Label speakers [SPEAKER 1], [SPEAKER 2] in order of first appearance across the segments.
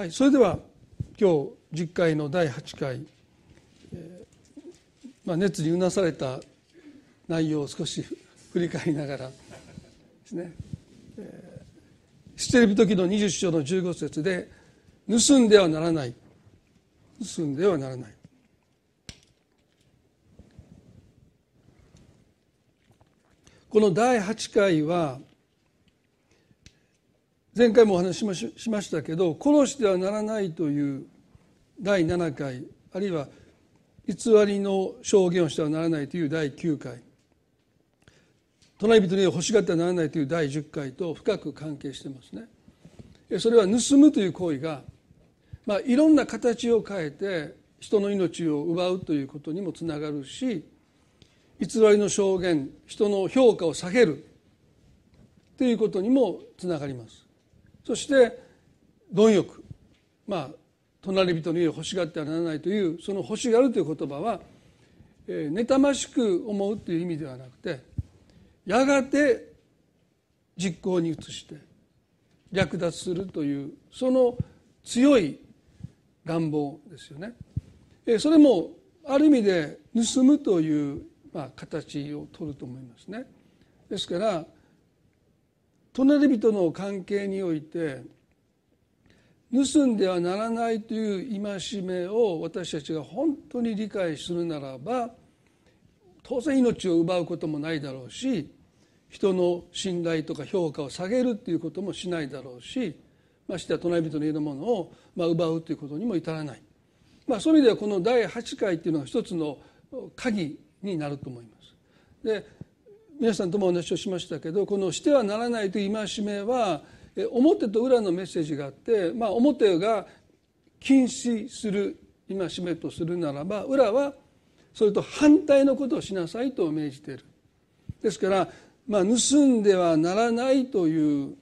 [SPEAKER 1] はいそれでは今日10回の第8回、えーまあ、熱にうなされた内容を少し振り返りながらですね、えー、捨てる時の20章の15節で盗んではならない。盗んではならない。この第8回は前回もお話ししましたけど殺してはならないという第7回あるいは偽りの証言をしてはならないという第9回隣人に欲しがってはならないという第10回と深く関係してますね。それは盗むという行為が、まあ、いろんな形を変えて人の命を奪うということにもつながるし偽りの証言人の評価を下げるということにもつながります。そして貪欲まあ隣人に欲しがってはならないというその欲しがるという言葉は、えー、妬ましく思うという意味ではなくてやがて実行に移して略奪するというその強い願望ですよねえ。それもある意味で盗むというまあ形を取ると思いますね。ですから隣人の関係において盗んではならないという戒めを私たちが本当に理解するならば当然命を奪うこともないだろうし人の信頼とか評価を下げるっていうこともしないだろうしましてや隣人の家のものをまあ奪うということにも至らない、まあ、そういう意味ではこの第8回っていうのが一つの鍵になると思います。で皆さんともお話をしましたけどこの「してはならない」という戒めは表と裏のメッセージがあって、まあ、表が禁止する戒めとするならば裏はそれと反対のことをしなさいと命じている。ですから、まあ、盗んではならないという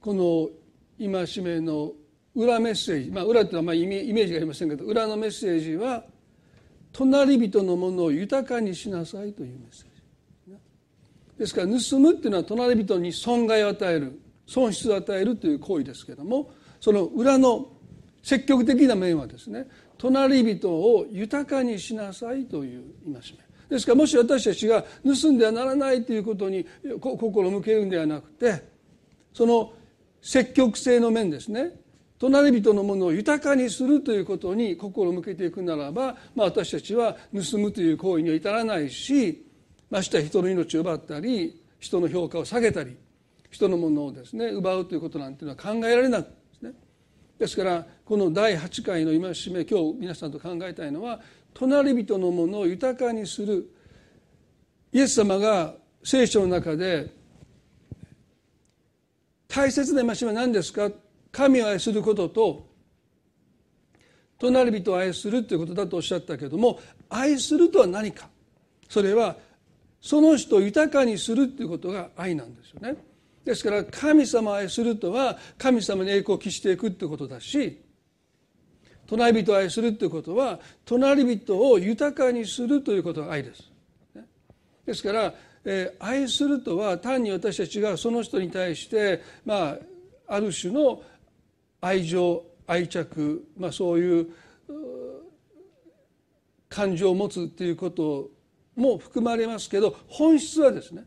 [SPEAKER 1] この戒めの裏メッセージ、まあ、裏っていうのはまあイメージがありませんけど裏のメッセージは隣人のものを豊かにしなさいというメッセージ。ですから盗むっていうのは隣人に損害を与える損失を与えるという行為ですけどもその裏の積極的な面はですね隣人を豊かにしなさいという戒め。ですからもし私たちが盗んではならないということに心を向けるんではなくてその積極性の面ですね隣人のものを豊かにするということに心を向けていくならば、まあ、私たちは盗むという行為には至らないしまして人の命を奪ったり人の評価を下げたり人のものをですね奪うということなんていうのは考えられないですね。ですからこの第8回の戒め今日皆さんと考えたいのは隣人のものを豊かにする。イエス様が聖書の中で大切な戒めは何ですか？神を愛することと隣人を愛するということだとおっしゃったけども愛するとは何か？それはその人を豊かにするということが愛なんですよねですから神様を愛するとは神様に栄光を期していくということだし隣人を愛するということは隣人を豊かにするということが愛です。ですから、えー、愛するとは単に私たちがその人に対して、まあ、ある種の愛情愛着、まあ、そういう感情を持つということも含まれますけど本質はですね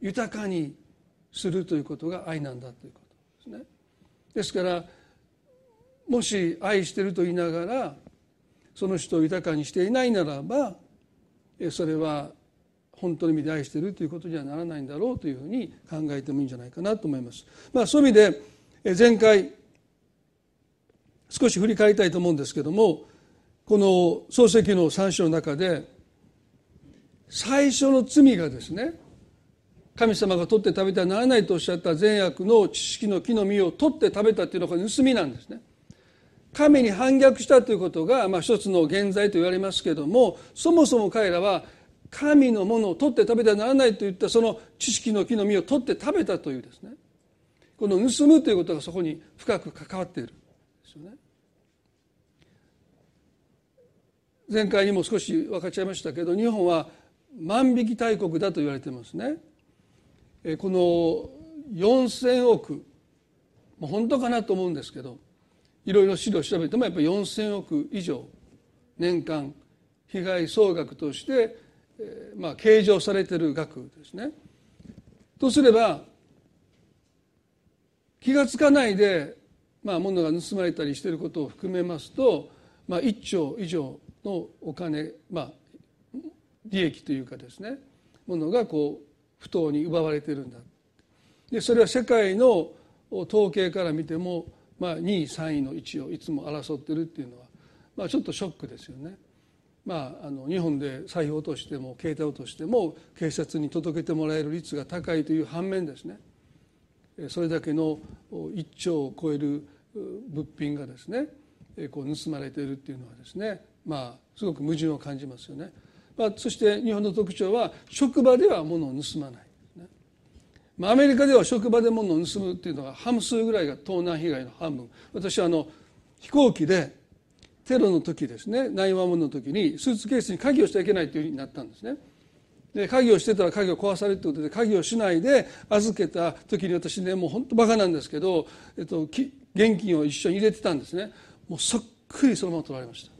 [SPEAKER 1] 豊かにするということが愛なんだということですね。ですからもし愛してると言いながらその人を豊かにしていないならばそれは本当の意味で愛しているということにはならないんだろうというふうに考えてもいいんじゃないかなと思います。まあ、そういう意味で前回少し振り返りたいと思うんですけどもこの漱石の3章の中で最初の罪がですね神様が取って食べてはならないとおっしゃった善悪の知識の木の実を取って食べたっていうのが盗みなんですね。神に反逆したということが、まあ、一つの現在と言われますけどもそもそも彼らは神のものを取って食べてはならないといったその知識の木の実を取って食べたというですねこの盗むということがそこに深く関わっているんですよね。前回にも少し分かっちゃいましたけど日本は万引き大国だと言われてますね。この4,000億本当かなと思うんですけどいろいろ資料を調べてもやっぱり4,000億以上年間被害総額として、まあ計上されてる額ですね。とすれば気が付かないで、まあ、物が盗まれたりしていることを含めますと、まあ、1兆以上のお金、まあ、利益というかですねものがこう不当に奪われているんだでそれは世界の統計から見ても、まあ、2位3位の位置をいつも争っているっていうのは、まあ、ちょっとショックですよね。まあ、あの日本で財布落としても携帯落としても警察に届けてもらえる率が高いという反面ですねそれだけの1兆を超える物品がですねこう盗まれているっていうのはですねまあすごく矛盾を感じますよね。まあ、そして日本の特徴は職場では物を盗まない、ねまあ、アメリカでは職場で物を盗むっていうのが半数ぐらいが盗難被害の半分。私はあの飛行機でテロの時ですね。911の時にスーツケースに鍵をしちゃいけないというふうになったんですね。で鍵をしてたら鍵を壊されるということで鍵をしないで預けた時に私ねもう本当バカなんですけど、えっと、現金を一緒に入れてたんですね。もうそっくりそのまま取られました。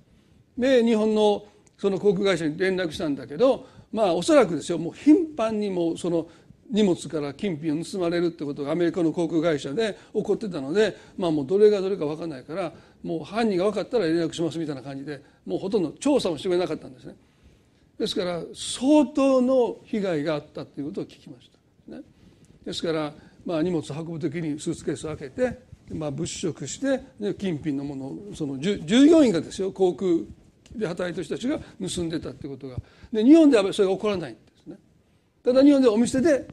[SPEAKER 1] で日本のその航空会社に連絡したんだけどまあおそらくですよもう頻繁にもその荷物から金品を盗まれるってことがアメリカの航空会社で起こってたのでまあもうどれがどれか分かんないからもう犯人が分かったら連絡しますみたいな感じでもうほとんど調査もしてくれなかったんですね。ですから相当の被害があったということを聞きました、ね、ですから、まあ、荷物を運ぶ時にスーツケースを開けて、まあ、物色して金品のものをその従業員がですよ航空で働いてる人たちが盗んでたってことが。で日本ではそれが起こらないんですね。ただ日本ではお店で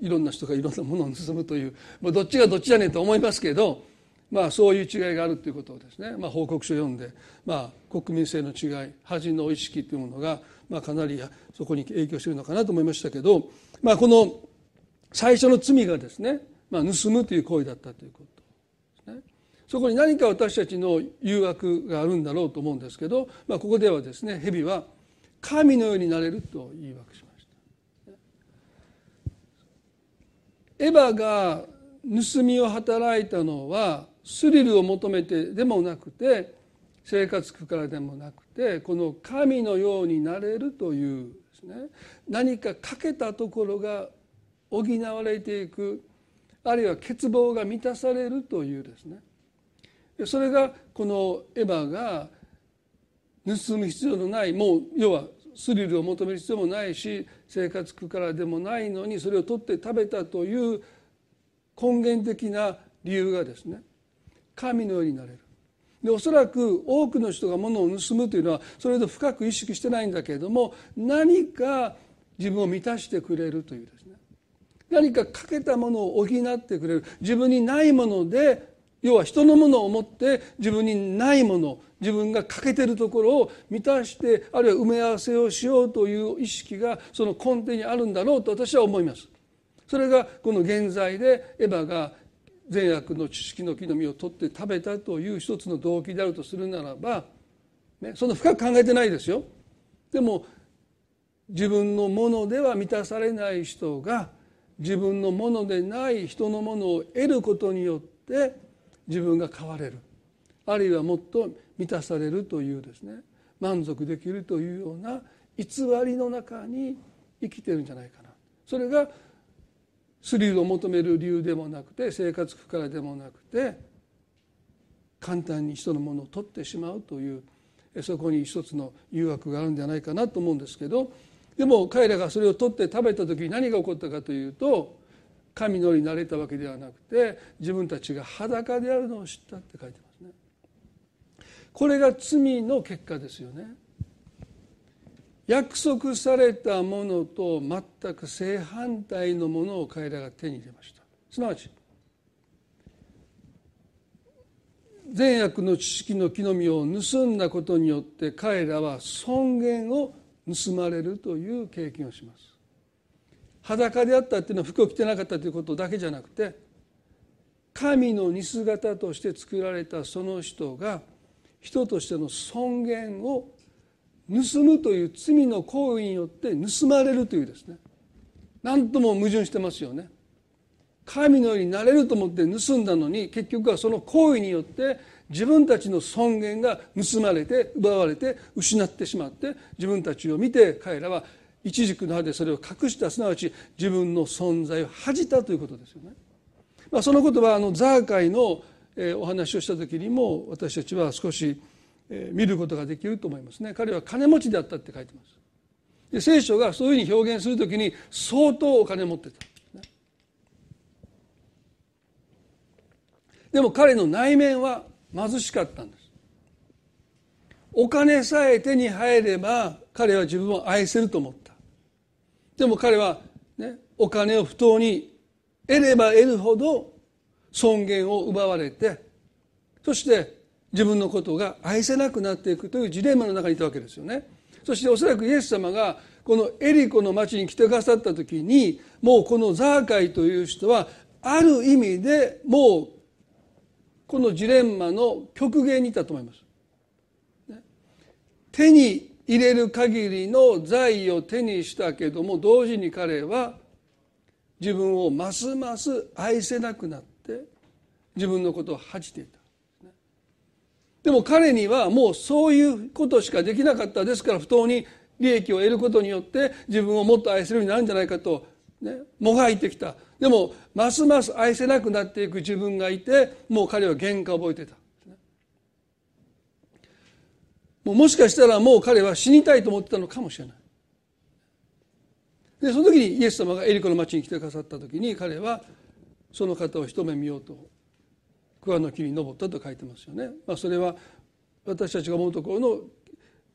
[SPEAKER 1] いろんな人がいろんなものを盗むという、まあ、どっちがどっちじゃねえと思いますけど、まあ、そういう違いがあるということをですね、まあ、報告書を読んで、まあ、国民性の違い恥の意識というものが、まあ、かなりそこに影響しているのかなと思いましたけど、まあ、この最初の罪がですね、まあ、盗むという行為だったということ。そこに何か私たちの誘惑があるんだろうと思うんですけど、まあ、ここではですね蛇は神のようになれると言い訳しました。エヴァが盗みを働いたのはスリルを求めてでもなくて生活苦からでもなくてこの神のようになれるというですね何か欠けたところが補われていくあるいは欠乏が満たされるというですねそれがこのエヴァが盗む必要のないもう要はスリルを求める必要もないし生活苦からでもないのにそれを取って食べたという根源的な理由がですね神のようになれる。でおそらく多くの人が物を盗むというのはそれほど深く意識してないんだけれども何か自分を満たしてくれるというですね。何か欠けたものを補ってくれる。自分にないもので要は人のものを持って自分にないもの自分が欠けてるところを満たしてあるいは埋め合わせをしようという意識がその根底にあるんだろうと私は思います。それがこの現在でエヴァが善悪の知識の木の実を取って食べたという一つの動機であるとするならば、ね、そんな深く考えてないですよ。でも自分のものでは満たされない人が自分のものでない人のものを得ることによって自分が変われる。あるいはもっと満たされるというですね。満足できるというような偽りの中に生きてるんじゃないかな。それがスリルを求める理由でもなくて生活苦からでもなくて簡単に人のものを取ってしまうというそこに一つの誘惑があるんじゃないかなと思うんですけど。でも彼らがそれを取って食べた時に何が起こったかというと神のようになれたわけではなくて自分たちが裸であるのを知ったって書いてますね。これが罪の結果ですよね。約束されたものと全く正反対のものを彼らが手に入れました。すなわち善悪の知識の木の実を盗んだことによって彼らは尊厳を盗まれるという経験をします。裸であったっていうのは服を着てなかったということだけじゃなくて神の似姿として作られたその人が人としての尊厳を盗むという罪の行為によって盗まれるというですね。何とも矛盾してますよね。神のようになれると思って盗んだのに結局はその行為によって自分たちの尊厳が盗まれて奪われて失ってしまって自分たちを見て彼らは一軸の葉でそれを隠したすなわち自分の存在を恥じたということですよね。まあ、そのことはあのザーカイのお話をした時にも私たちは少し見ることができると思いますね。彼は金持ちであったって書いてます。で聖書がそういうふうに表現する時に相当お金持ってた。でも彼の内面は貧しかったんです。お金さえ手に入れば彼は自分を愛せると思った。でも彼は、ね、お金を不当に得れば得るほど尊厳を奪われてそして自分のことが愛せなくなっていくというジレンマの中にいたわけですよね。そしておそらくイエス様がこのエリコの町に来てくださった時にもうこのザーカイという人はある意味でもうこのジレンマの極限にいたと思います。手に入れる限りの財を手にしたけども同時に彼は自分をますます愛せなくなって自分のことを恥じていた。でも彼にはもうそういうことしかできなかったですから不当に利益を得ることによって自分をもっと愛せるようになるんじゃないかと、ね、もがいてきたでもますます愛せなくなっていく自分がいてもう彼は喧嘩を覚えてたもしかしたらもう彼は死にたいと思ってたのかもしれない。でその時にイエス様がエリコの町に来てくださった時に彼はその方を一目見ようと桑の木に登ったと書いてますよね、まあ、それは私たちが思うところの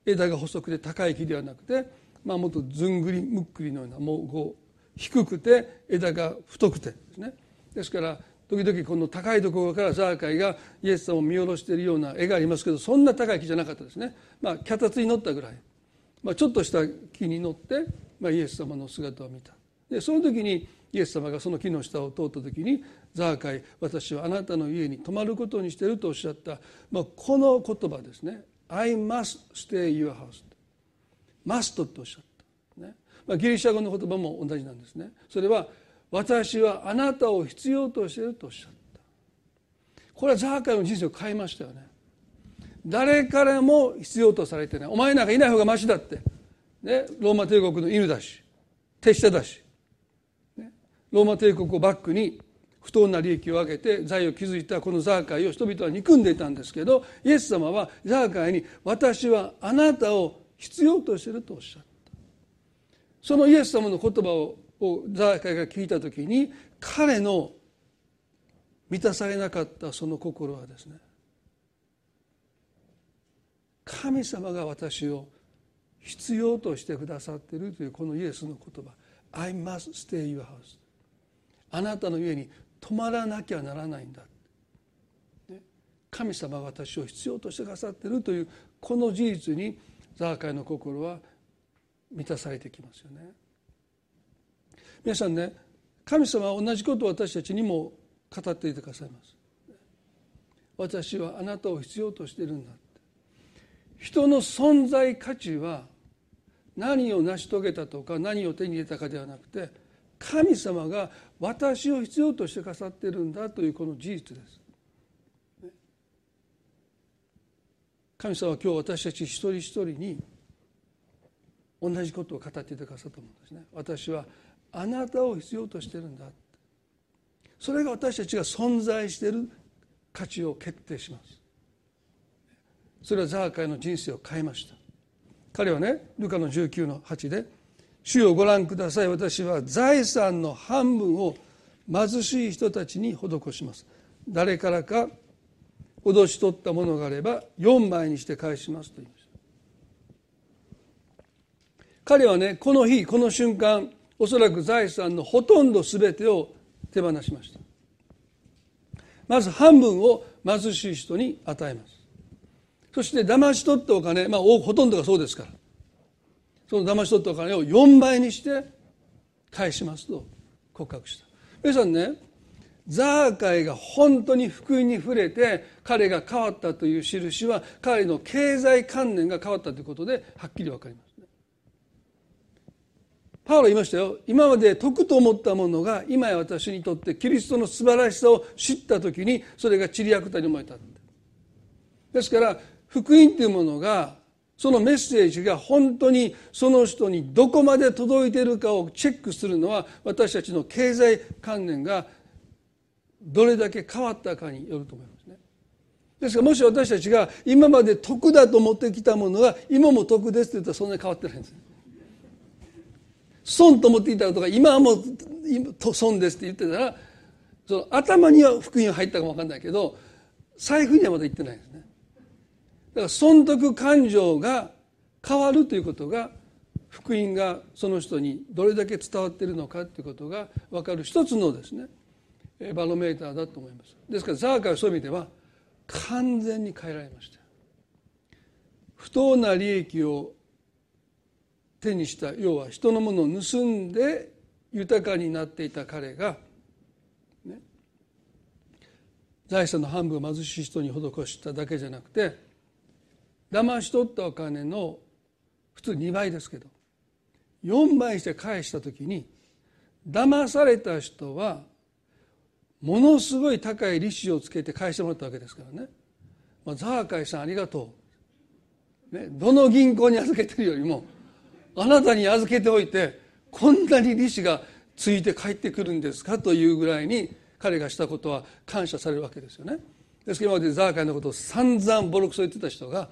[SPEAKER 1] 枝が細くて高い木ではなくて、まあ、もっとずんぐりむっくりのようなもうこう低くて枝が太くてですね。ですから時々この高いところからザーカイがイエス様を見下ろしているような絵がありますけどそんな高い木じゃなかったですね、まあ、脚立に乗ったぐらい、まあ、ちょっとした木に乗って、まあ、イエス様の姿を見た。でその時にイエス様がその木の下を通った時に「ザーカイ私はあなたの家に泊まることにしている」とおっしゃった、まあ、この言葉ですね「I must stay your house」「must」とおっしゃった、ね。まあ、ギリシャ語の言葉も同じなんですね。それは「私はあなたを必要としている」とおっしゃった。これはザーカイの人生を変えましたよね。誰からも必要とされてない。お前なんかいない方がましだって、ね、ローマ帝国の犬だし。手下だし。ローマ帝国をバックに不当な利益を上げて財を築いたこのザーカイを人々は憎んでいたんですけどイエス様はザーカイに「私はあなたを必要としている」とおっしゃった。そのイエス様の言葉をザーカイが聞いた時に彼の満たされなかったその心はですね神様が私を必要としてくださっているというこのイエスの言葉「I must stay your house」あなたの家に泊まらなきゃならないんだ。神様が私を必要としてくださっているというこの事実にザーカイの心は満たされてきますよね。皆さんね神様は同じことを私たちにも語っていてくださいます私はあなたを必要としているんだ人の存在価値は何を成し遂げたとか何を手に入れたかではなくて神様が私を必要としてくださっているんだというこの事実です。神様は今日私たち一人一人に同じことを語っていてくださったと思うんですね。私はあなたを必要としてるんだ。それが私たちが存在している価値を決定します。それはザーカイの人生を変えました。彼はね、ルカの19の8で主をご覧ください私は財産の半分を貧しい人たちに施します誰からか脅し取ったものがあれば4枚にして返しますと言いました彼はねこの日この瞬間おそらく財産のほとんど全てを手放しました。まず半分を貧しい人に与えます。そして騙し取ったお金、まあ、ほとんどがそうですから。その騙し取ったお金を4倍にして返しますと告白した。皆さんねザーカイが本当に福音に触れて彼が変わったという印は彼の経済観念が変わったということではっきり分かります。パウロ言いましたよ今まで得と思ったものが今や私にとってキリストの素晴らしさを知った時にそれがちりやくたに思えたですから福音というものがそのメッセージが本当にその人にどこまで届いているかをチェックするのは私たちの経済観念がどれだけ変わったかによると思いますね。ですからもし私たちが今まで得だと思ってきたものが今も得ですって言ったらそんなに変わってないんです。損と思っていたことが今はもう損ですって言ってたらその頭には福音が入ったかも分かんないけど財布にはまだ言ってないですね。だから損得感情が変わるということが福音がその人にどれだけ伝わっているのかということが分かる一つのですねバロメーターだと思いますですからザーカーはそういう意味では完全に変えられました不当な利益を手にした要は人のものを盗んで豊かになっていた彼が、ね、財産の半分を貧しい人に施しただけじゃなくて騙し取ったお金の普通2倍ですけど4倍して返した時に騙された人はものすごい高い利子をつけて返してもらったわけですからね、まあ、ザーカイさんありがとう、ね、どの銀行に預けてるよりもあなたに預けておいてこんなに利子がついて帰ってくるんですか？というぐらいに彼がしたことは感謝されるわけですよね。ですけど今までザーカイのことを散々ボロクソ言ってた人が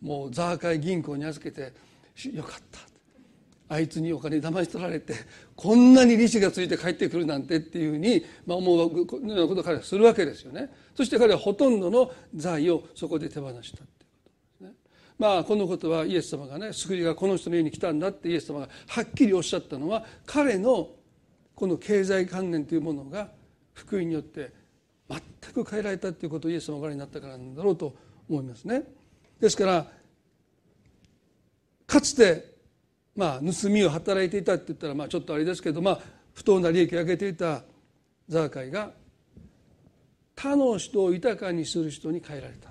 [SPEAKER 1] もうザーカイ銀行に預けてよかった。あいつにお金騙し取られてこんなに利子がついて帰ってくるなんてっていうふうに、まあ、思うようなことを彼はするわけですよね。そして彼はほとんどの財をそこで手放した。まあこのことはイエス様がね救いがこの人の家に来たんだってイエス様がはっきりおっしゃったのは彼のこの経済観念というものが福音によって全く変えられたということをイエス様がご覧になったからなんだろうと思いますね。ですからかつてまあ盗みを働いていたって言ったらまあちょっとあれですけどまあ不当な利益を上げていたザーカイが他の人を豊かにする人に変えられた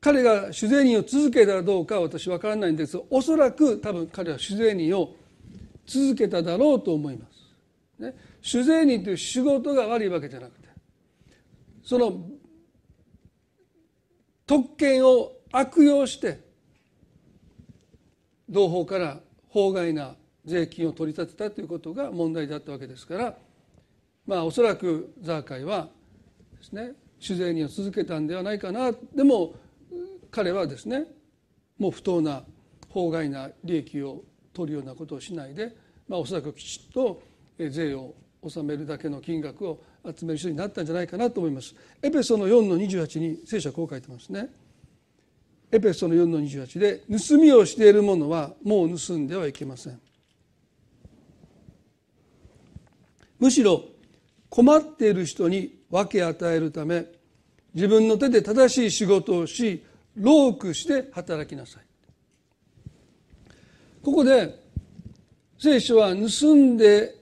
[SPEAKER 1] 彼が主税人を続けたかどうかは私分からないんです。がおそらく多分彼は主税人を続けただろうと思います。ね、主税人という仕事が悪いわけじゃなくてその特権を悪用して同胞から法外な税金を取り立てたということが問題だったわけですからまあおそらくザーカイはですね酒税人を続けたんではないかな。でも彼はですねもう不当な法外な利益を取るようなことをしないで、まあ、おそらくきちっと税を納めるだけの金額を集める人になったんじゃないかなと思います。エペソの4の28に聖書はこう書いてますね。エペソの4の28で盗みをしている者はもう盗んではいけません。むしろ困っている人に分け与えるため自分の手で正しい仕事をし労苦して働きなさい。ここで聖書は盗んで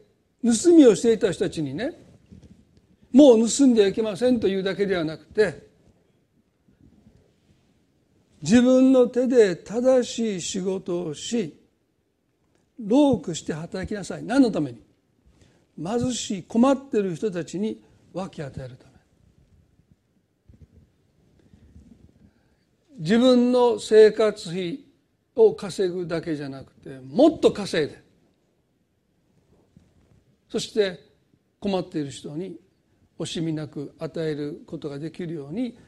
[SPEAKER 1] 盗みをしていた人たちにねもう盗んではいけませんというだけではなくて自分の手で正しい仕事をし労苦して働きなさい。何のために？貧しい困っている人たちに分け与えるため。自分の生活費を稼ぐだけじゃなくてもっと稼いでそして困っている人に惜しみなく与えることができるように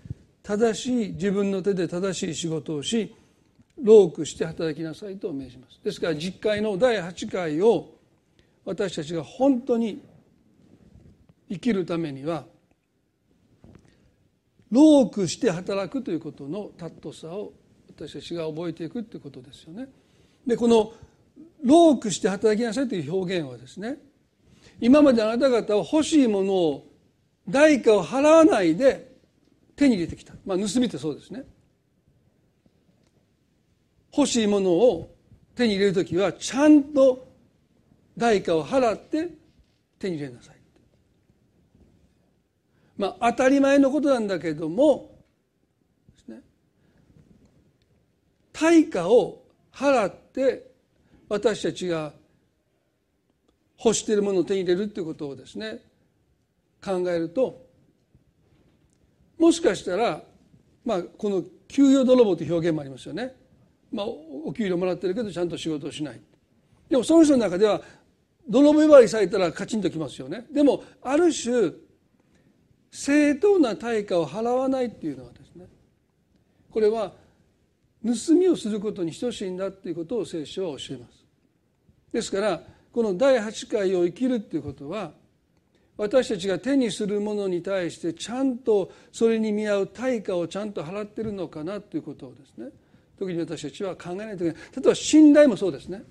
[SPEAKER 1] 正しい自分の手で正しい仕事をし労苦して働きなさいと命じます。ですから実会の第8回を私たちが本当に生きるためには労苦して働くということの尊さを私たちが覚えていくということですよね。でこの労苦して働きなさいという表現はですね今まであなた方は欲しいものを代価を払わないで手に入れてきた、まあ、盗みってそうですね。欲しいものを手に入れる時はちゃんと代価を払って手に入れなさい。まあ当たり前のことなんだけども、ね、対価を払って私たちが欲しているものを手に入れるということをですね考えるともしかしたら、まあ、この給与泥棒という表現もありますよね、まあ、お給料もらってるけどちゃんと仕事をしない。でもその人の中では泥棒呼ばわりされたらカチンときますよね。でもある種正当な対価を払わないっていうのはですねこれは盗みをすることに等しいんだっていうことを聖書は教えます。ですからこの第8回を生きるっていうことは私たちが手にするものに対してちゃんとそれに見合う対価をちゃんと払ってるのかなということをですね時に私たちは考えないといけない。例えば信頼もそうですね。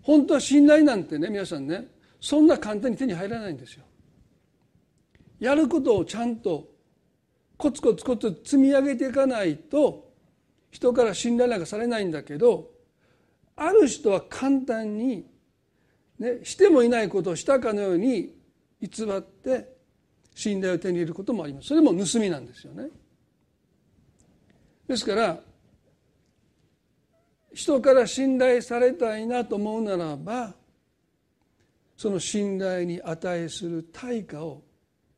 [SPEAKER 1] 本当は信頼なんてね皆さんねそんな簡単に手に入らないんですよ。やることをちゃんとコツコツコツ積み上げていかないと人から信頼なんかされないんだけどある人は簡単に、ね、してもいないことをしたかのように偽って信頼を手に入れることもあります。それも盗みなんですよね。ですから人から信頼されたいなと思うならばその信頼に値する対価を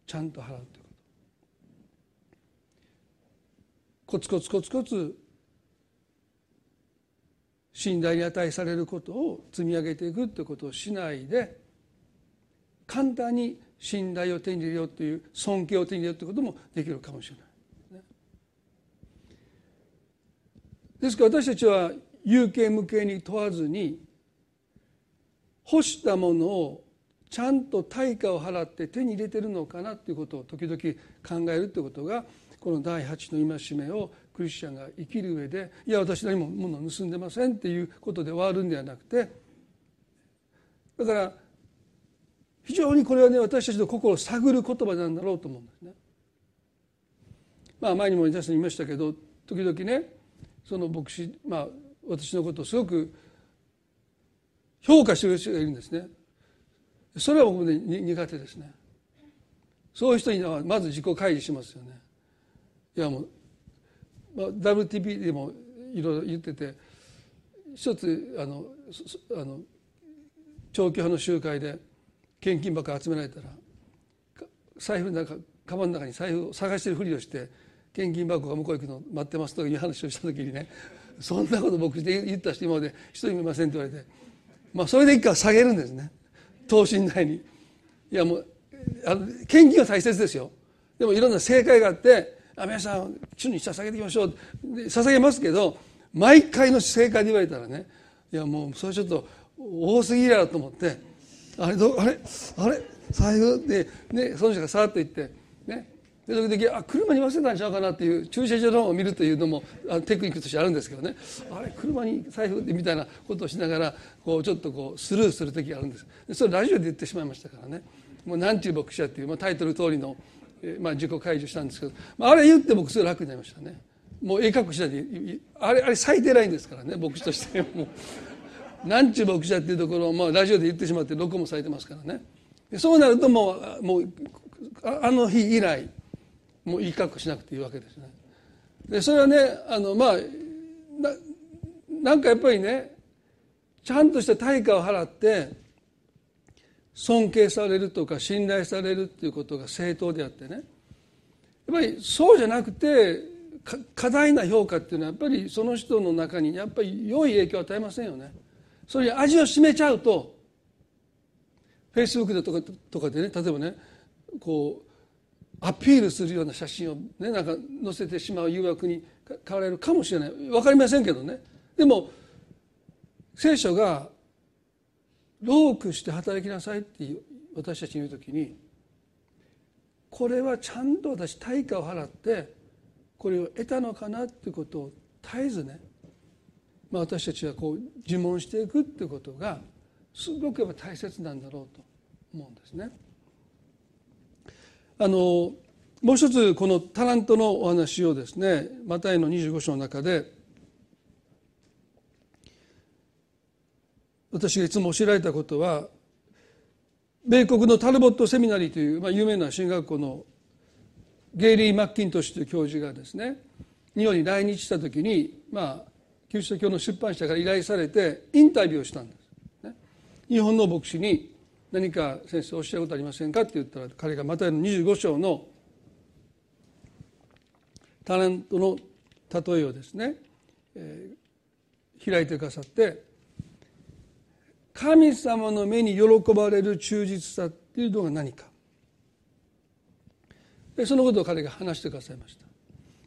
[SPEAKER 1] ちゃんと払うということコツコツコツコツ信頼に値されることを積み上げていくということをしないで簡単に信頼を手に入れようという尊敬を手に入れようということもできるかもしれない。ですから私たちは有形無形に問わずに欲したものをちゃんと対価を払って手に入れてるのかなということを時々考えるということがこの第8の戒めをクリスチャンが生きる上でいや私何も物を盗んでませんっていうことで終わるんではなくてだから非常にこれはね私たちの心を探る言葉なんだろうと思うんですね。まあ前にも皆さん言いましたけど時々ねその牧師まあ私のことをすごく評価してる人がいるんですね。それは僕ね苦手ですね。そういう人にはまず自己開示しますよね。いやもうまあ、WTP でもいろいろ言ってて一つあのあの長期派の集会で献金箱集められたら財布の中カバンの中に財布を探してるふりをして献金箱が向こう行くの待ってますという話をした時にねそんなこと僕で言った人今まで一人もいませんって言われてまあそれで一回下げるんですね。等身大に。いやもうあの献金は大切ですよ。でもいろんな正解があってあ皆さん主に捧げていきましょう。捧げますけど毎回の正解で言われたらねいやもうそれちょっと多すぎやと思ってあれどあれあれ財布で、ね、その人がさーっと言ってで時々あ車に忘れたんちゃうかなっていう駐車場の方を見るというのもあテクニックとしてあるんですけどね。あれ車に財布みたいなことをしながらこうちょっとこうスルーする時があるんです。でそれラジオで言ってしまいましたからね。もう何ちゅう牧師やっていう、まあ、タイトル通りのえまあ、自己解除したんですけど、まあ、あれ言って僕すごい楽になりましたね。もうええ格好したであれあれ最低ラインですからね牧師としてもう。何ちゅう牧師だっていうところを、まあ、ラジオで言ってしまって録音もされてますからね。そうなるともうもうあの日以来もういい格好しなくていいわけですねでそれはねあのまあななんかやっぱりねちゃんとした対価を払って尊敬されるとか信頼されるっていうことが正当であってねやっぱりそうじゃなくて過大な評価っていうのはやっぱりその人の中にやっぱり良い影響を与えませんよね。それに味を占めちゃうとフェイスブックとかとかでね例えばねこうアピールするような写真をねなんか載せてしまう誘惑に変われるかもしれない分かりませんけどねでも聖書が労苦して働きなさいって私たちに言う時にこれはちゃんと私対価を払ってこれを得たのかなってことを絶えずね、まあ、私たちはこう自問していくっていうことがすごくやっぱ大切なんだろうと思うんですね。あのもう一つこのタラントのお話をですねマタイの25章の中で私がいつも教えられたことは米国のタルボットセミナリーという、まあ、有名な進学校のゲイリー・マッキントッシュという教授がですね日本に来日した時にまあキリスト教の出版社から依頼されてインタビューをしたんです、ね、日本の牧師に何か先生おっしゃることありませんかって言ったら彼がまたの25章のタレントの例えをですね、えー、開いてくださって神様の目に喜ばれる忠実さっていうのが何かでそのことを彼が話してくださいました。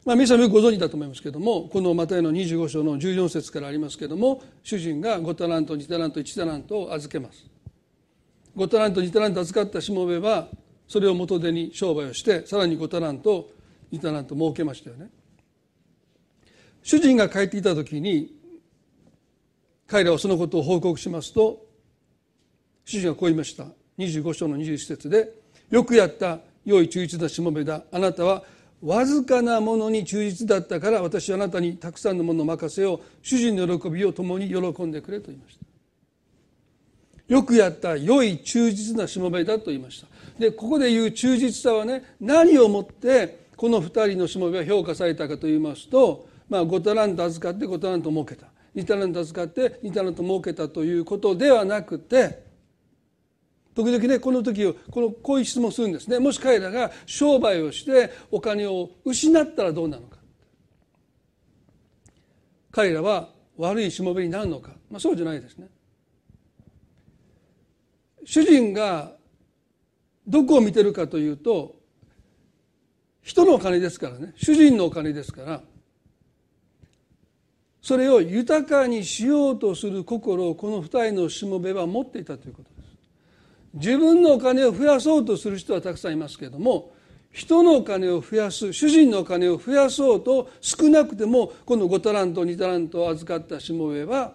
[SPEAKER 1] まあ、皆さんよくご存知だと思いますけどもこのマタイの25章の14節からありますけども主人が5タラント2タラント1タラントを預けます5タラント2タラント預かったしもべはそれを元手に商売をしてさらに5タラント2タラント儲けましたよね。主人が帰ってきた時に彼らはそのことを報告しますと主人はこう言いました。25章の21節で「よくやった良い忠実なしもべだ。あなたはわずかなものに忠実だったから私はあなたにたくさんのものを任せよう。主人の喜びを共に喜んでくれと言いました。よくやった良い忠実なしもべだと言いました。でここで言う忠実さはね何をもってこの2人のしもべは評価されたかと言いますと、まあ、5タラント預かって5タラント儲けた。2タラント預かって2タラント儲けたということではなくて時々ねこの時をこのこういう質問するんですね。もし彼らが商売をしてお金を失ったらどうなのか。彼らは悪いしもべになるのか、まあ、そうじゃないですね。主人がどこを見てるかというと人のお金ですからね。主人のお金ですから。それを豊かにしようとする心をこの二人のしもべは持っていたということです。自分のお金を増やそうとする人はたくさんいますけれども人のお金を増やす主人のお金を増やそうと少なくてもこの5タラント2タラントを預かったしもべは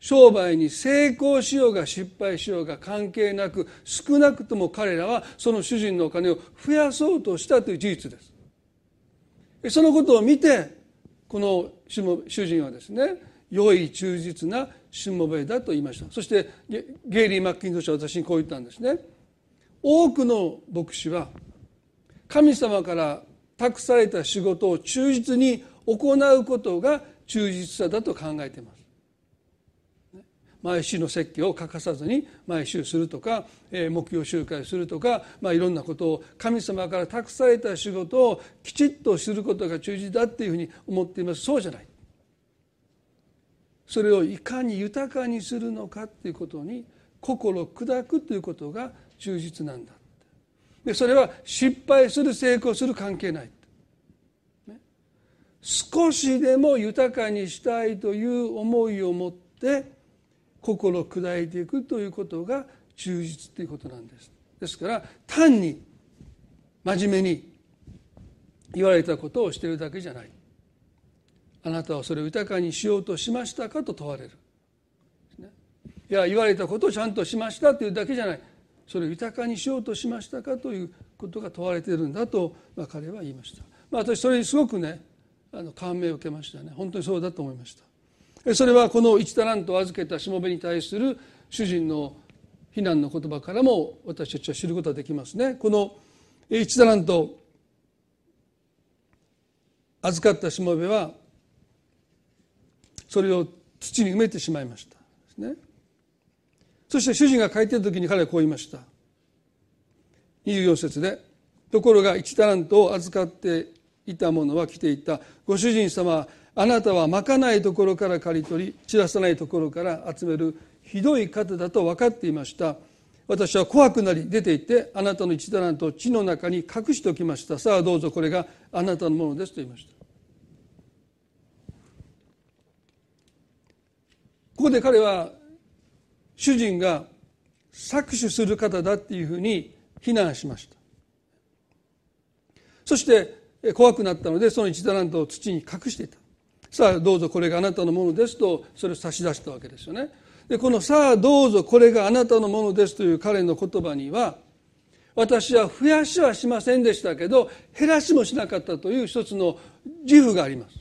[SPEAKER 1] 商売に成功しようが失敗しようが関係なく少なくとも彼らはその主人のお金を増やそうとしたという事実です。そのことを見てこの主人はですね良い忠実なしもべだと言いました。そしてゲイリー・マッキントッシュは私にこう言ったんですね。多くの牧師は神様から託された仕事を忠実に行うことが忠実さだと考えています。毎週の説教を欠かさずに毎週するとか目標集会するとか、まあ、いろんなことを神様から託された仕事をきちっとすることが忠実だっていうふうに思っています。そうじゃない。それをいかに豊かにするのかっていうことに心砕くということが忠実なんだでそれは失敗する成功する関係ない、少しでも豊かにしたいという思いを持って心砕いていくということが忠実ということなんです。ですから単に真面目に言われたことをしているだけじゃない。あなたはそれを豊かにしようとしましたかと問われる。いや言われたことをちゃんとしましたというだけじゃない。それを豊かにしようとしましたかということが問われているんだと、まあ、彼は言いました、まあ、私それにすごくねあの感銘を受けましたね。本当にそうだと思いました。それはこの一タラントを預けたしもべに対する主人の非難の言葉からも私たちは知ることができますね。この一タラント預かったしもべはそれを土に埋めてしまいました。ね。そして主人が帰っている時に彼はこう言いました。24節でところが一タラントを預かっていた者は来ていた。ご主人様あなたはまかないところから刈り取り散らさないところから集めるひどい方だと分かっていました。私は怖くなり出て行ってあなたの一タラントを地の中に隠しておきました。さあどうぞこれがあなたのものですと言いました。ここで彼は主人が搾取する方だっていうふうに非難しました。そして怖くなったのでその一タラントを土に隠していた。さあどうぞこれがあなたのものですとそれを差し出したわけですよね。でこの「さあどうぞこれがあなたのものです」という彼の言葉には私は増やしはしませんでしたけど減らしもしなかったという一つの自負があります、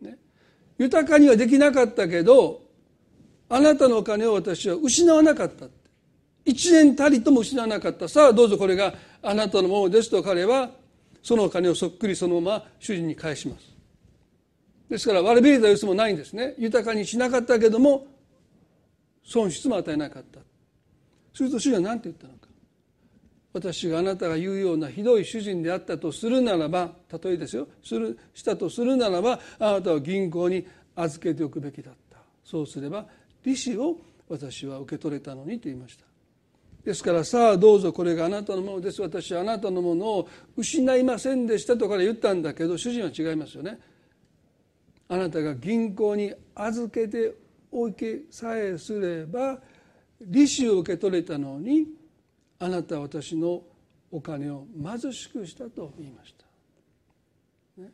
[SPEAKER 1] ね、豊かにはできなかったけどあなたのお金を私は失わなかった一年たりとも失わなかった。さあどうぞこれがあなたのものですと彼はそのお金をそっくりそのまま主人に返します。ですから悪びれた様子もないんですね。豊かにしなかったけども損失も与えなかった。すると主人は何て言ったのか。私があなたが言うようなひどい主人であったとするならば例えですよ。するしたとするならばあなたは銀行に預けておくべきだった。そうすれば利子を私は受け取れたのにと言いました。ですからさあどうぞこれがあなたのものです。私はあなたのものを失いませんでしたとから言ったんだけど主人は違いますよね。あなたが銀行に預けておけさえすれば利子を受け取れたのにあなたは私のお金を貧しくしたと言いました、ね、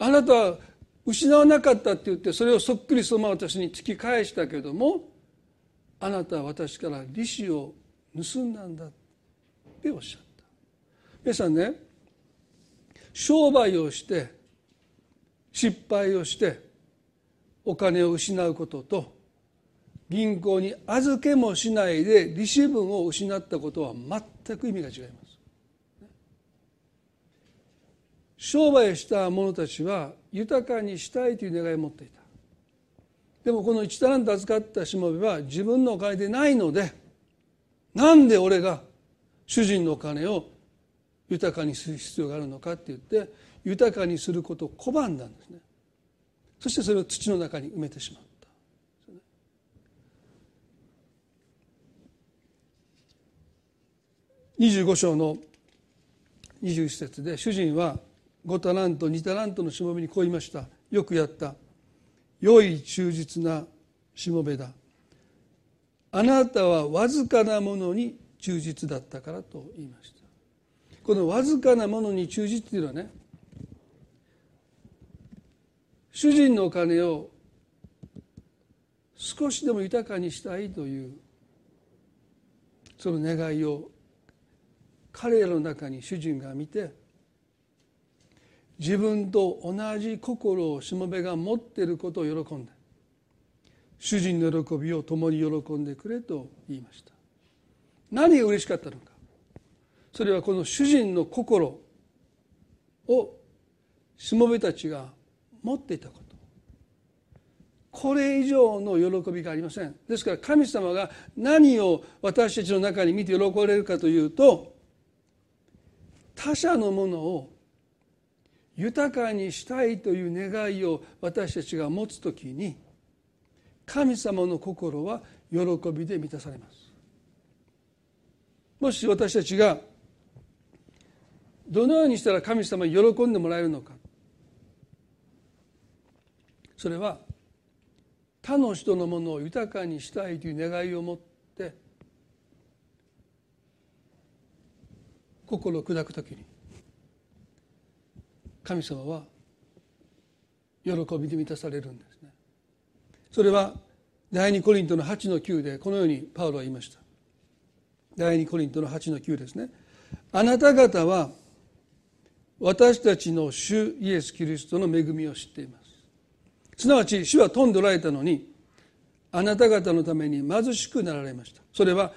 [SPEAKER 1] あなたは失わなかったって言ってそれをそっくりそのまま私に突き返したけどもあなたは私から利子を盗んだんだっておっしゃった。皆さんね商売をして失敗をしてお金を失うことと銀行に預けもしないで利子分を失ったことは全く意味が違います。商売した者たちは豊かにしたいという願いを持っていた。でもこの一タラント預かったしもべは自分のお金でないのでなんで俺が主人のお金を豊かにする必要があるのかって言って豊かにすることを拒んだんですね。そしてそれを土の中に埋めてしまう25章の21節で主人は5タラント2タラントのしもべにこう言いました。よくやった。良い忠実なしもべだ。あなたはわずかなものに忠実だったからと言いました。このわずかなものに忠実というのはね主人のお金を少しでも豊かにしたいというその願いを彼らの中に主人が見て自分と同じ心をしもべが持っていることを喜んで主人の喜びを共に喜んでくれと言いました。何が嬉しかったのか。それはこの主人の心をしもべたちが持っていたこと。これ以上の喜びがありません。ですから神様が何を私たちの中に見て喜ばれるかというと他者のものを豊かにしたいという願いを私たちが持つ時に神様の心は喜びで満たされます。もし私たちがどのようにしたら神様に喜んでもらえるのか。それは他の人のものを豊かにしたいという願いを持って心を砕く時に神様は喜びで満たされるんですね。それは第二コリントの8の9でこのようにパウロは言いました。第二コリントの8の9ですね。あなた方は私たちの主イエス・キリストの恵みを知っています。すなわち主は富んでおられたのにあなた方のために貧しくなられました。それは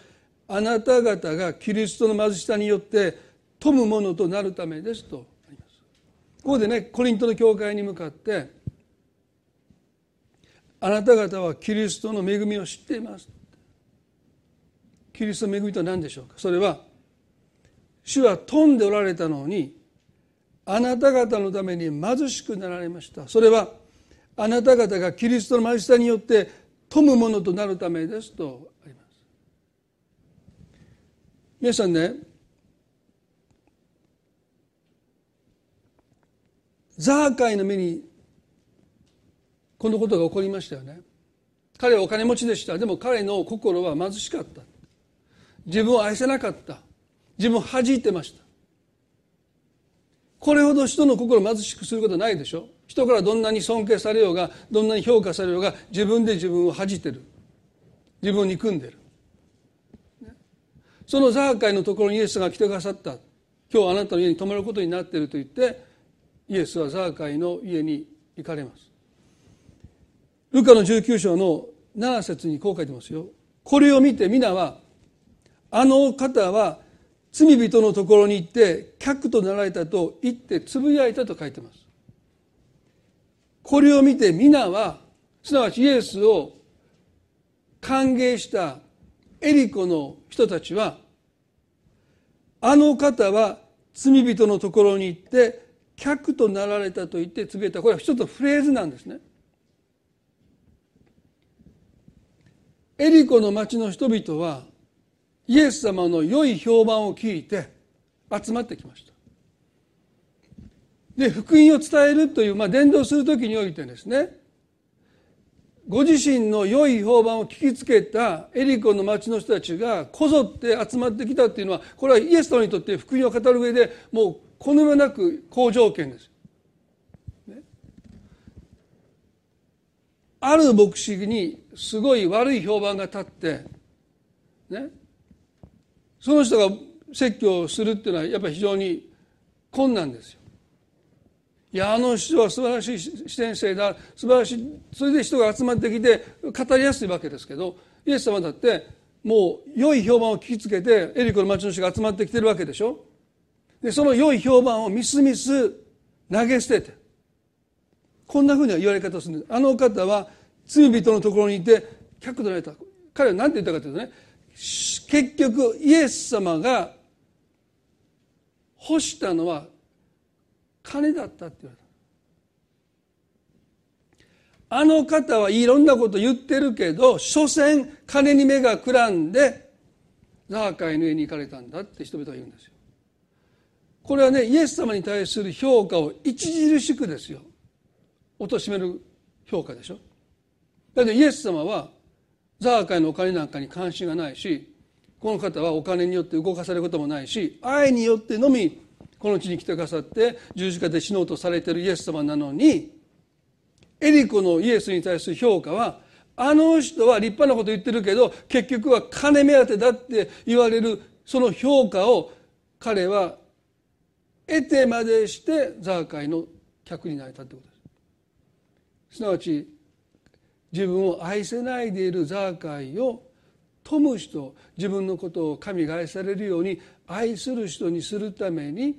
[SPEAKER 1] あなた方がキリストの貧しさによって富むものとなるためですとあります。ここでねコリントの教会に向かってあなた方はキリストの恵みを知っています。キリストの恵みとは何でしょうか。それは主は富んでおられたのにあなた方のために貧しくなられました。それはあなた方がキリストの貧しさによって富むものとなるためですと。あります皆さんねザーカイの目にこのことが起こりましたよね。彼はお金持ちでした。でも彼の心は貧しかった。自分を愛せなかった。自分を弾いてました。これほど人の心を貧しくすることはないでしょ。人からどんなに尊敬されようがどんなに評価されようが自分で自分を恥じてる。自分を憎んでる。そのザーカイのところにイエスが来てくださった。今日あなたの家に泊まることになっていると言ってイエスはザーカイの家に行かれます。ルカの19章の7節にこう書いてますよ。これを見て皆はあの方は罪人のところに行って客となられたと言ってつぶやいたと書いてます。これを見て皆はすなわちイエスを歓迎したエリコの人たちはあの方は罪人のところに行って客となられたと言ってつぶやいた。これは一つフレーズなんですね。エリコの町の人々はイエス様の良い評判を聞いて集まってきました。で福音を伝えるという、まあ、伝道する時においてですねご自身の良い評判を聞きつけたエリコの町の人たちがこぞって集まってきたっていうのはこれはイエス様にとって福音を語る上でもうこの上なく好条件です。ね、ある牧師にすごい悪い評判が立ってねその人が説教するっていうのはやっぱり非常に困難ですよ。いやあの人は素晴らしい先生だ。素晴らしい。それで人が集まってきて語りやすいわけですけどイエス様だってもう良い評判を聞きつけてエリコの町の人が集まってきてるわけでしょ？でその良い評判をみすみす投げ捨ててこんなふうには言われ方をするんです。あの方は罪人のところにいて客となれた。彼は何て言ったかというとね結局イエス様が欲したのは金だったって言われた。あの方はいろんなこと言ってるけど所詮金に目がくらんでザーカイの家に行かれたんだって人々は言うんですよ。これはねイエス様に対する評価を著しくですよ。貶める評価でしょ。だけどイエス様はザーカイのお金なんかに関心がないしこの方はお金によって動かされることもないし愛によってのみこの地に来てくださって十字架で死のうとされているイエス様なのにエリコのイエスに対する評価はあの人は立派なこと言ってるけど結局は金目当てだって言われるその評価を彼は得てまでしてザーカイの客になれたってことです。すなわち自分を愛せないでいるザーカイを富む人自分のことを神が愛されるように愛する人にするために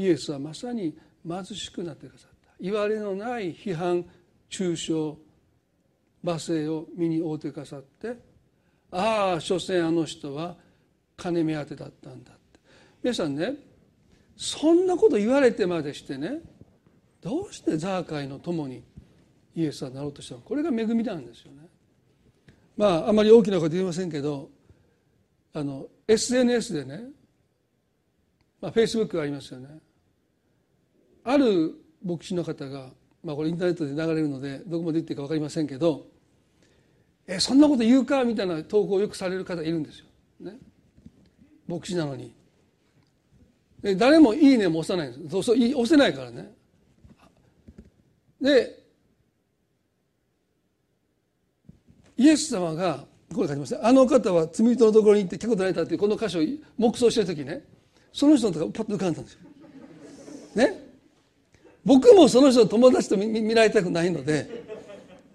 [SPEAKER 1] イエスはまさに貧しくなってくださった。言われのない批判中傷罵声を身に負うてくださってああ所詮あの人は金目当てだったんだって。皆さんねそんなこと言われてまでしてねどうしてザーカイの友にイエスはなろうとしたのこれが恵みなんですよね。まああまり大きなこと言いませんけどあの SNS でね、まあ、フェイスブックがありますよね。ある牧師の方が、まあ、これインターネットで流れるのでどこまで言っていいか分かりませんけど「えそんなこと言うか?」みたいな投稿をよくされる方がいるんですよ。ね、牧師なのに。で誰も「いいね」も押さないんですそうそう押せないからね。でイエス様がこれ書きますあの方は罪人のところに行って客とられたっていうこの箇所を黙想してる時ねその人のとこパッと浮かんだんですよ。ね僕もその人の友達と見られたくないので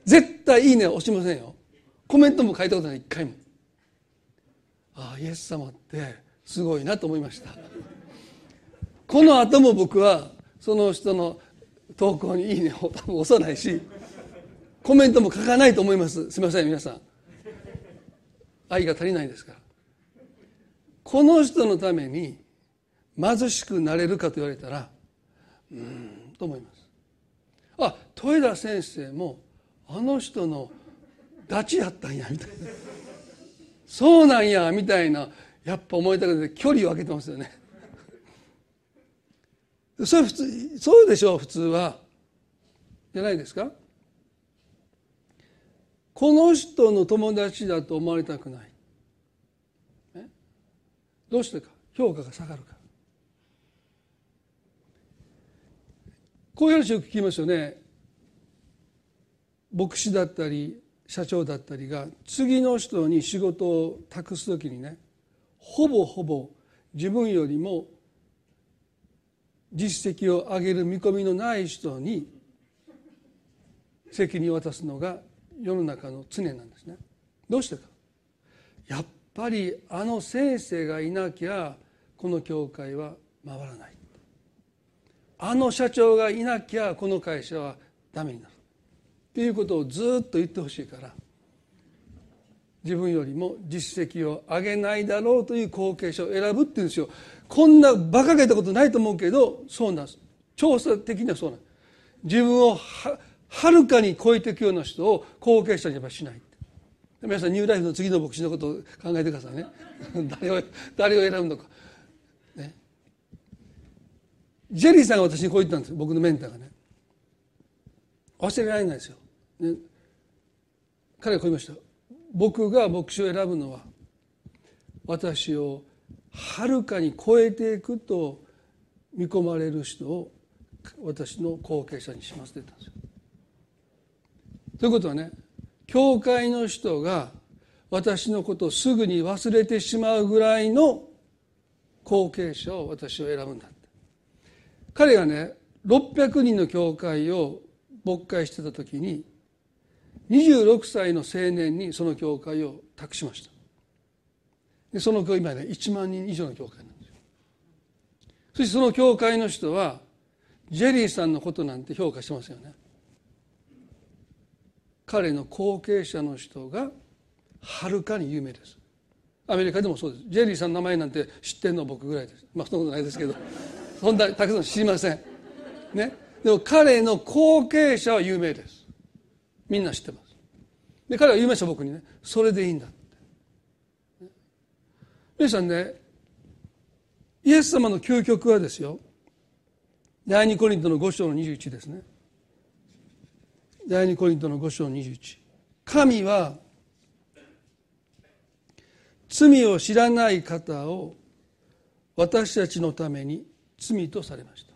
[SPEAKER 1] 絶対いいね押しませんよ。コメントも書いたことない一回も。ああイエス様ってすごいなと思いました。この後も僕はその人の投稿にいいねを多分押さないしコメントも書かないと思います。すみません皆さん。愛が足りないですから。この人のために貧しくなれるかと言われたらうんと思います。あ豊田先生もあの人のダチやったんやみたいな。そうなんやみたいなやっぱ思いたくて距離を空けてますよね。それ普通そうでしょう普通は。じゃないですか。この人の友達だと思われたくない。どうしてか？評価が下がるかこういう話を聞きますよね。牧師だったり社長だったりが次の人に仕事を託す時にねほぼほぼ自分よりも実績を上げる見込みのない人に責任を渡すのが世の中の常なんですね。どうしてか。やっぱりあの先生がいなきゃこの教会は回らない。あの社長がいなきゃこの会社はダメになる。っていうことをずっと言ってほしいから自分よりも実績を上げないだろうという後継者を選ぶっていうんですよ。こんな馬鹿げたことないと思うけどそうなんです。調査的にはそうなんです。自分をはるかに超えていくような人を後継者にはしない。皆さんニューライフの次の牧師のことを考えてくださいね。誰を誰を選ぶのか、ジェリーさんが私にこう言ったんです僕のメンターがね。忘れられないですよ、ね、彼がこう言いました。僕が牧師を選ぶのは私をはるかに超えていくと見込まれる人を私の後継者にしますって言ったんですよ。ということはね教会の人が私のことをすぐに忘れてしまうぐらいの後継者を私を選ぶんだ。彼がね600人の教会を牧会してた時に26歳の青年にその教会を託しました。でその教会今ね1万人以上の教会なんですよ。そしてその教会の人はジェリーさんのことなんて評価してますよね。彼の後継者の人がはるかに有名です。アメリカでもそうです。ジェリーさんの名前なんて知ってるの僕ぐらいです。まあそんなことないですけど。そんなたくさん知りません。ね。でも彼の後継者は有名です。みんな知ってます。で彼は言いました僕にね。それでいいんだって。皆さんねイエス様の究極はですよ。第二コリントの5章の21ですね。第二コリントの5章の21神は罪を知らない方を私たちのために罪とされました。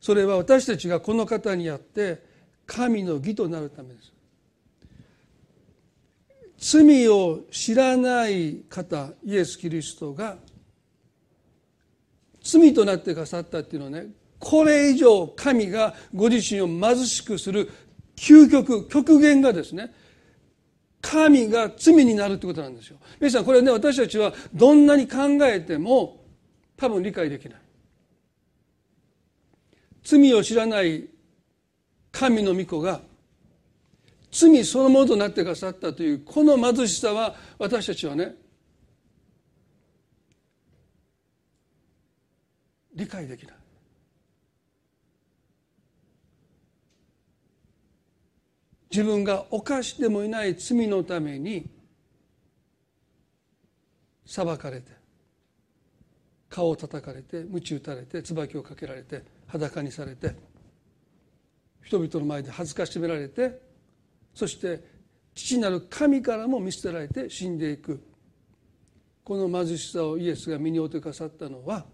[SPEAKER 1] それは私たちがこの方にあって神の義となるためです。罪を知らない方イエス・キリストが罪となってかさったっていうのはねこれ以上神がご自身を貧しくする究極極限がですね神が罪になるってことなんですよ。皆さんこれね私たちはどんなに考えても多分理解できない。罪を知らない神の御子が罪そのものとなってくださったというこの貧しさは私たちはね理解できない。自分が犯してもいない罪のために裁かれて顔を叩かれて鞭打たれて椿をかけられて裸にされて人々の前で恥ずかしめられてそして父なる神からも見捨てられて死んでいく。この貧しさをイエスが身に負ってくださったのは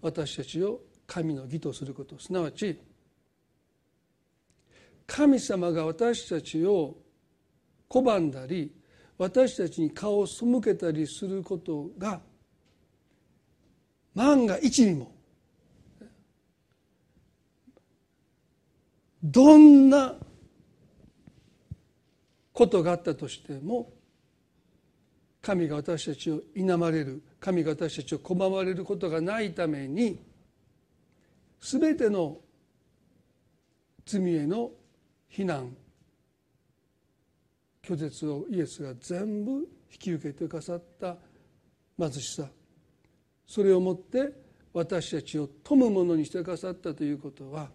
[SPEAKER 1] 私たちを神の義とすること。すなわち神様が私たちを拒んだり私たちに顔を背けたりすることが万が一にもどんなことがあったとしても神が私たちを否まれる神が私たちを拒まれることがないために全ての罪への非難拒絶をイエスが全部引き受けてくださった貧しさそれをもって私たちを富むものにしてくださったということは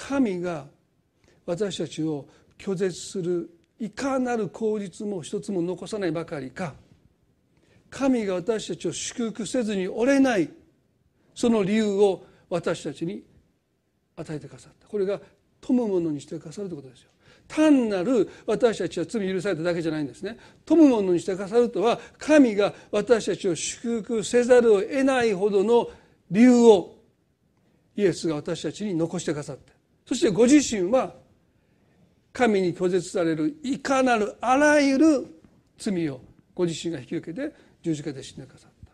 [SPEAKER 1] 神が私たちを拒絶するいかなる口実も一つも残さないばかりか。神が私たちを祝福せずにおれないその理由を私たちに与えてくださった。これが富むものにしてくださるということですよ。単なる私たちは罪許されただけじゃないんですね。富むものにしてくださるとは神が私たちを祝福せざるを得ないほどの理由をイエスが私たちに残してくださった。そしてご自身は神に拒絶されるいかなるあらゆる罪をご自身が引き受けて十字架で死んでくださった。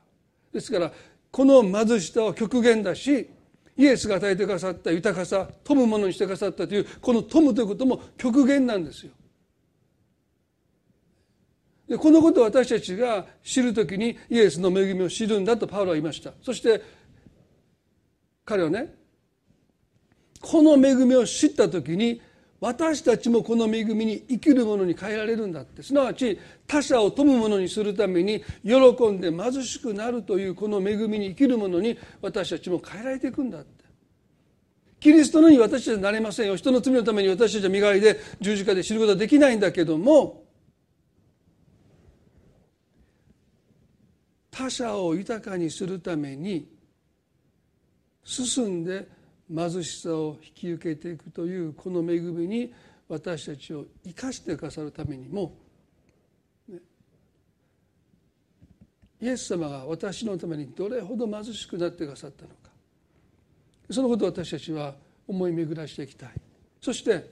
[SPEAKER 1] ですからこの貧しさは極限だしイエスが与えてくださった豊かさ富むものにしてくださったというこの富むということも極限なんですよ。でこのことを私たちが知るときにイエスの恵みを知るんだとパウロは言いました。そして彼はねこの恵みを知ったときに私たちもこの恵みに生きるものに変えられるんだって。すなわち他者を富むものにするために喜んで貧しくなるというこの恵みに生きるものに私たちも変えられていくんだって。キリストのに私たちはなれませんよ。人の罪のために私たちは身代わりで十字架で知ることはできないんだけども他者を豊かにするために進んで貧しさを引き受けていくというこの恵みに私たちを生かしてくださるためにも、ね、イエス様が私のためにどれほど貧しくなってくださったのか。そのことを私たちは思い巡らしていきたい。そして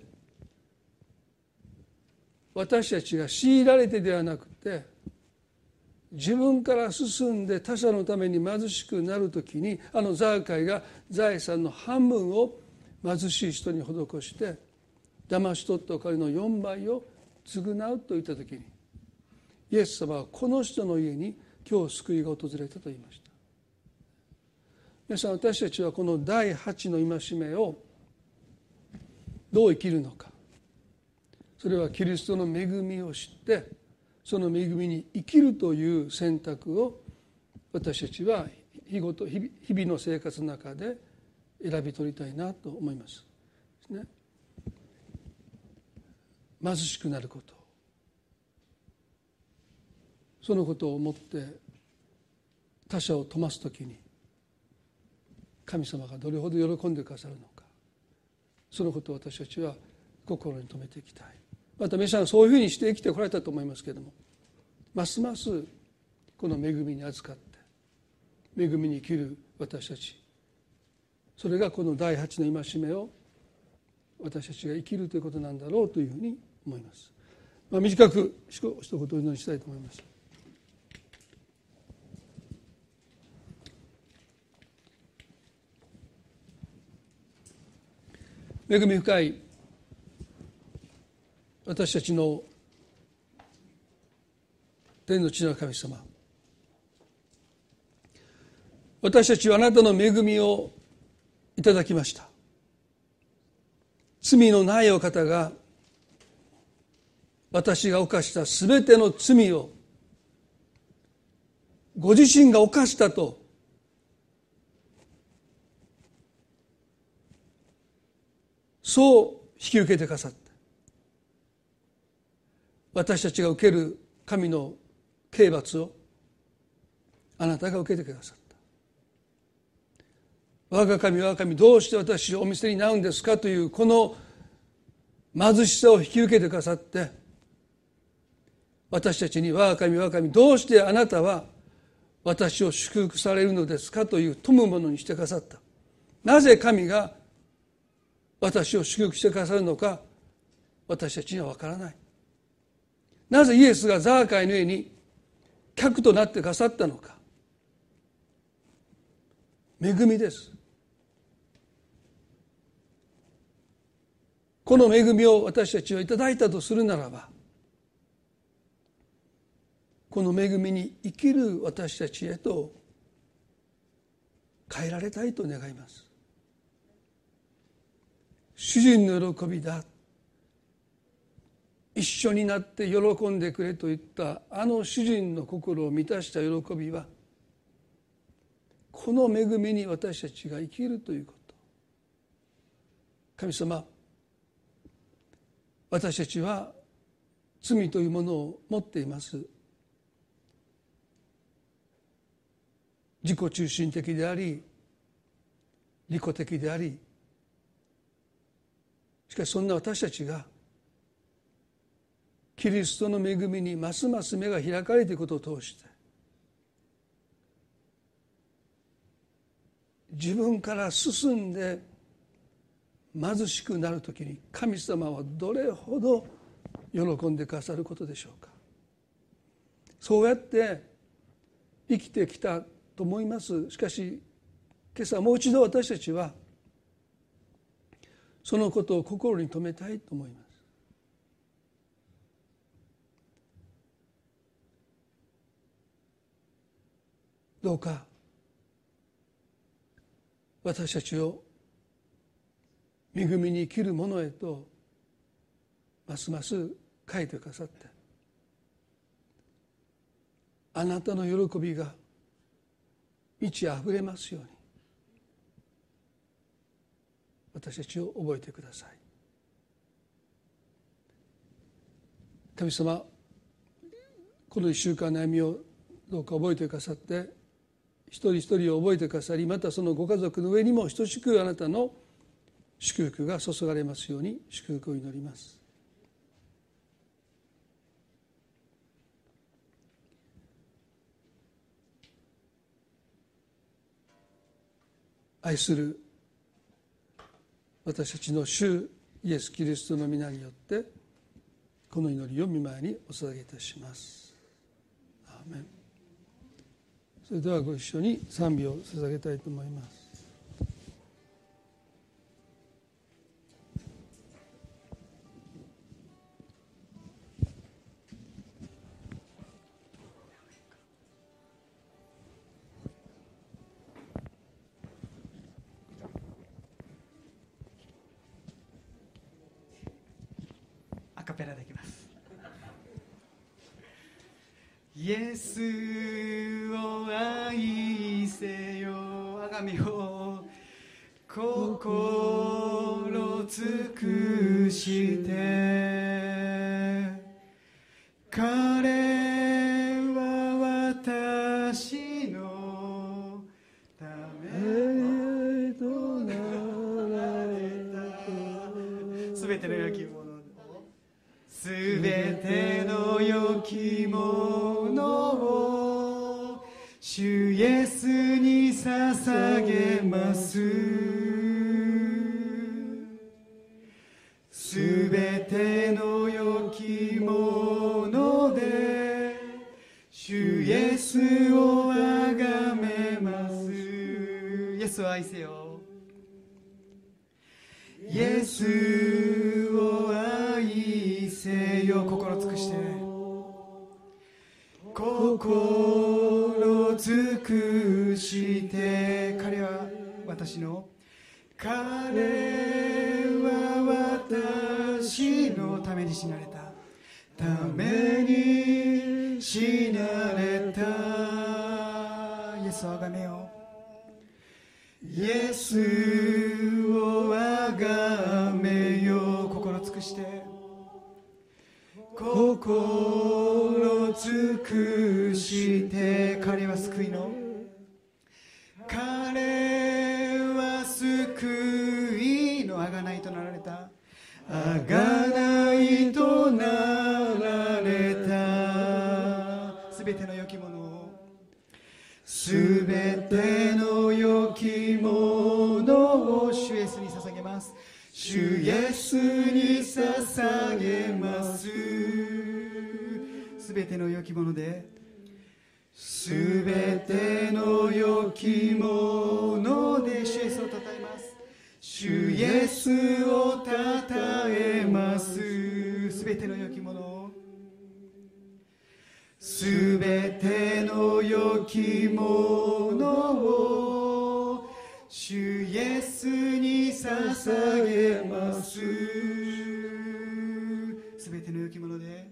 [SPEAKER 1] 私たちが強いられてではなくて自分から進んで他者のために貧しくなる時にあのザーカイが財産の半分を貧しい人に施して騙し取ったお金の4倍を償うといった時にイエス様はこの人の家に今日救いが訪れたと言いました。皆さん私たちはこの第8の戒めをどう生きるのか。それはキリストの恵みを知ってその恵みに生きるという選択を私たちは日ごと日々の生活の中で選び取りたいなと思います。ね、貧しくなること。そのことを思って他者を富ます時に神様がどれほど喜んでくださるのか。そのことを私たちは心に留めていきたい。また皆さんそういうふうにして生きてこられたと思いますけれどもますますこの恵みに預かって恵みに生きる私たちそれがこの第八の戒めを私たちが生きるということなんだろうというふうに思います。まあ、短く一言お祈りしたいと思います。恵み深い私たちの天の地の神様。私たちはあなたの恵みをいただきました。罪のないお方が私が犯したすべての罪をご自身が犯したとそう引き受けてくださった。私たちが受ける神の刑罰をあなたが受けてくださった。我が神我が神どうして私をお見せになるんですかというこの貧しさを引き受けてくださって私たちに我が神我が神どうしてあなたは私を祝福されるのですかという富むものにしてくださった。なぜ神が私を祝福してくださるのか私たちには分からない。なぜイエスがザーカイの上に客となってくださったのか。恵みです。この恵みを私たちはいただいたとするならばこの恵みに生きる私たちへと変えられたいと願います。主人の喜びだ。一緒になって喜んでくれといったあの主人の心を満たした喜びはこの恵みに私たちが生きるということ。神様私たちは罪というものを持っています。自己中心的であり利己的でありしかしそんな私たちがキリストの恵みにますます目が開かれていくことを通して自分から進んで貧しくなる時に神様はどれほど喜んでくださることでしょうか。そうやって生きてきたと思います。しかし今朝もう一度私たちはそのことを心に留めたいと思います。どうか私たちを恵みに生きる者へとますます書いてくださってあなたの喜びが満ち溢れますように私たちを覚えてください。神様この一週間の歩みをどうか覚えてくださって一人一人を覚えてくださりまたそのご家族の上にも等しくあなたの祝福が注がれますように祝福を祈ります愛する私たちの主イエス・キリストの皆によってこの祈りを見舞いにお捧げいたします。アーメンそれではご一緒に賛美を捧げたいと思います。
[SPEAKER 2] の良きもの主イエスに捧げます。すべての良きもので主イエスをあがめます。イエスを愛せよ。イエスを愛せよ。心尽くして。心尽くして彼は私の。彼は私のために死なれた。ために死なれた。イエスをあがめよう。イエスをあがめよう。心尽くして。心尽くして彼は救いの。彼は救いのあがないとなられた。あがないとなられた。すべての良きものを。すべての良きものに捧げます。すべての良きものですべての良きもので主イエスをたたえます。主イエスをたたえます。すべての良きものすべての良きものを。主イエスに捧げます。すべての良きもので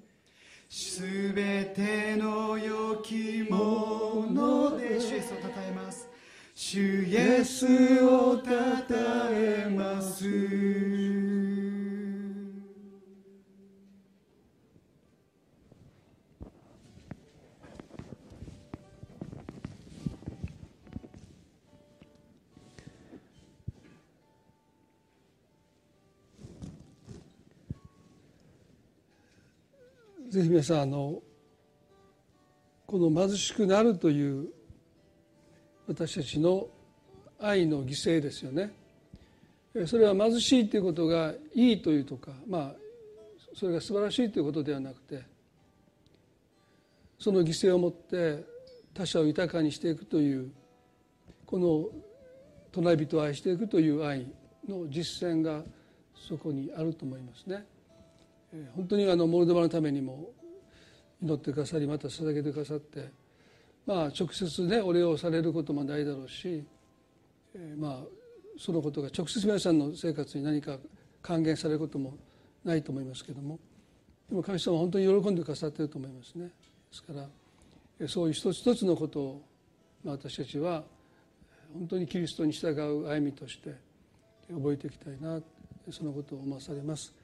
[SPEAKER 2] すべての良きもので主イエスをたたえます。主イエスをたたえます。
[SPEAKER 1] ぜひ皆さんあのこの貧しくなるという私たちの愛の犠牲ですよねそれは貧しいということがいいというとかまあそれが素晴らしいということではなくてその犠牲をもって他者を豊かにしていくというこの隣人を愛していくという愛の実践がそこにあると思いますね。本当にあのモルドバのためにも祈ってくださりまた捧げてくださってまあ直接ねお礼をされることもないだろうし、え、まあそのことが直接皆さんの生活に何か還元されることもないと思いますけどもでも神様は本当に喜んでくださっていると思いますねですからそういう一つ一つのことを、まあ、私たちは本当にキリストに従う歩みとして覚えていきたいなそのことを思わされます。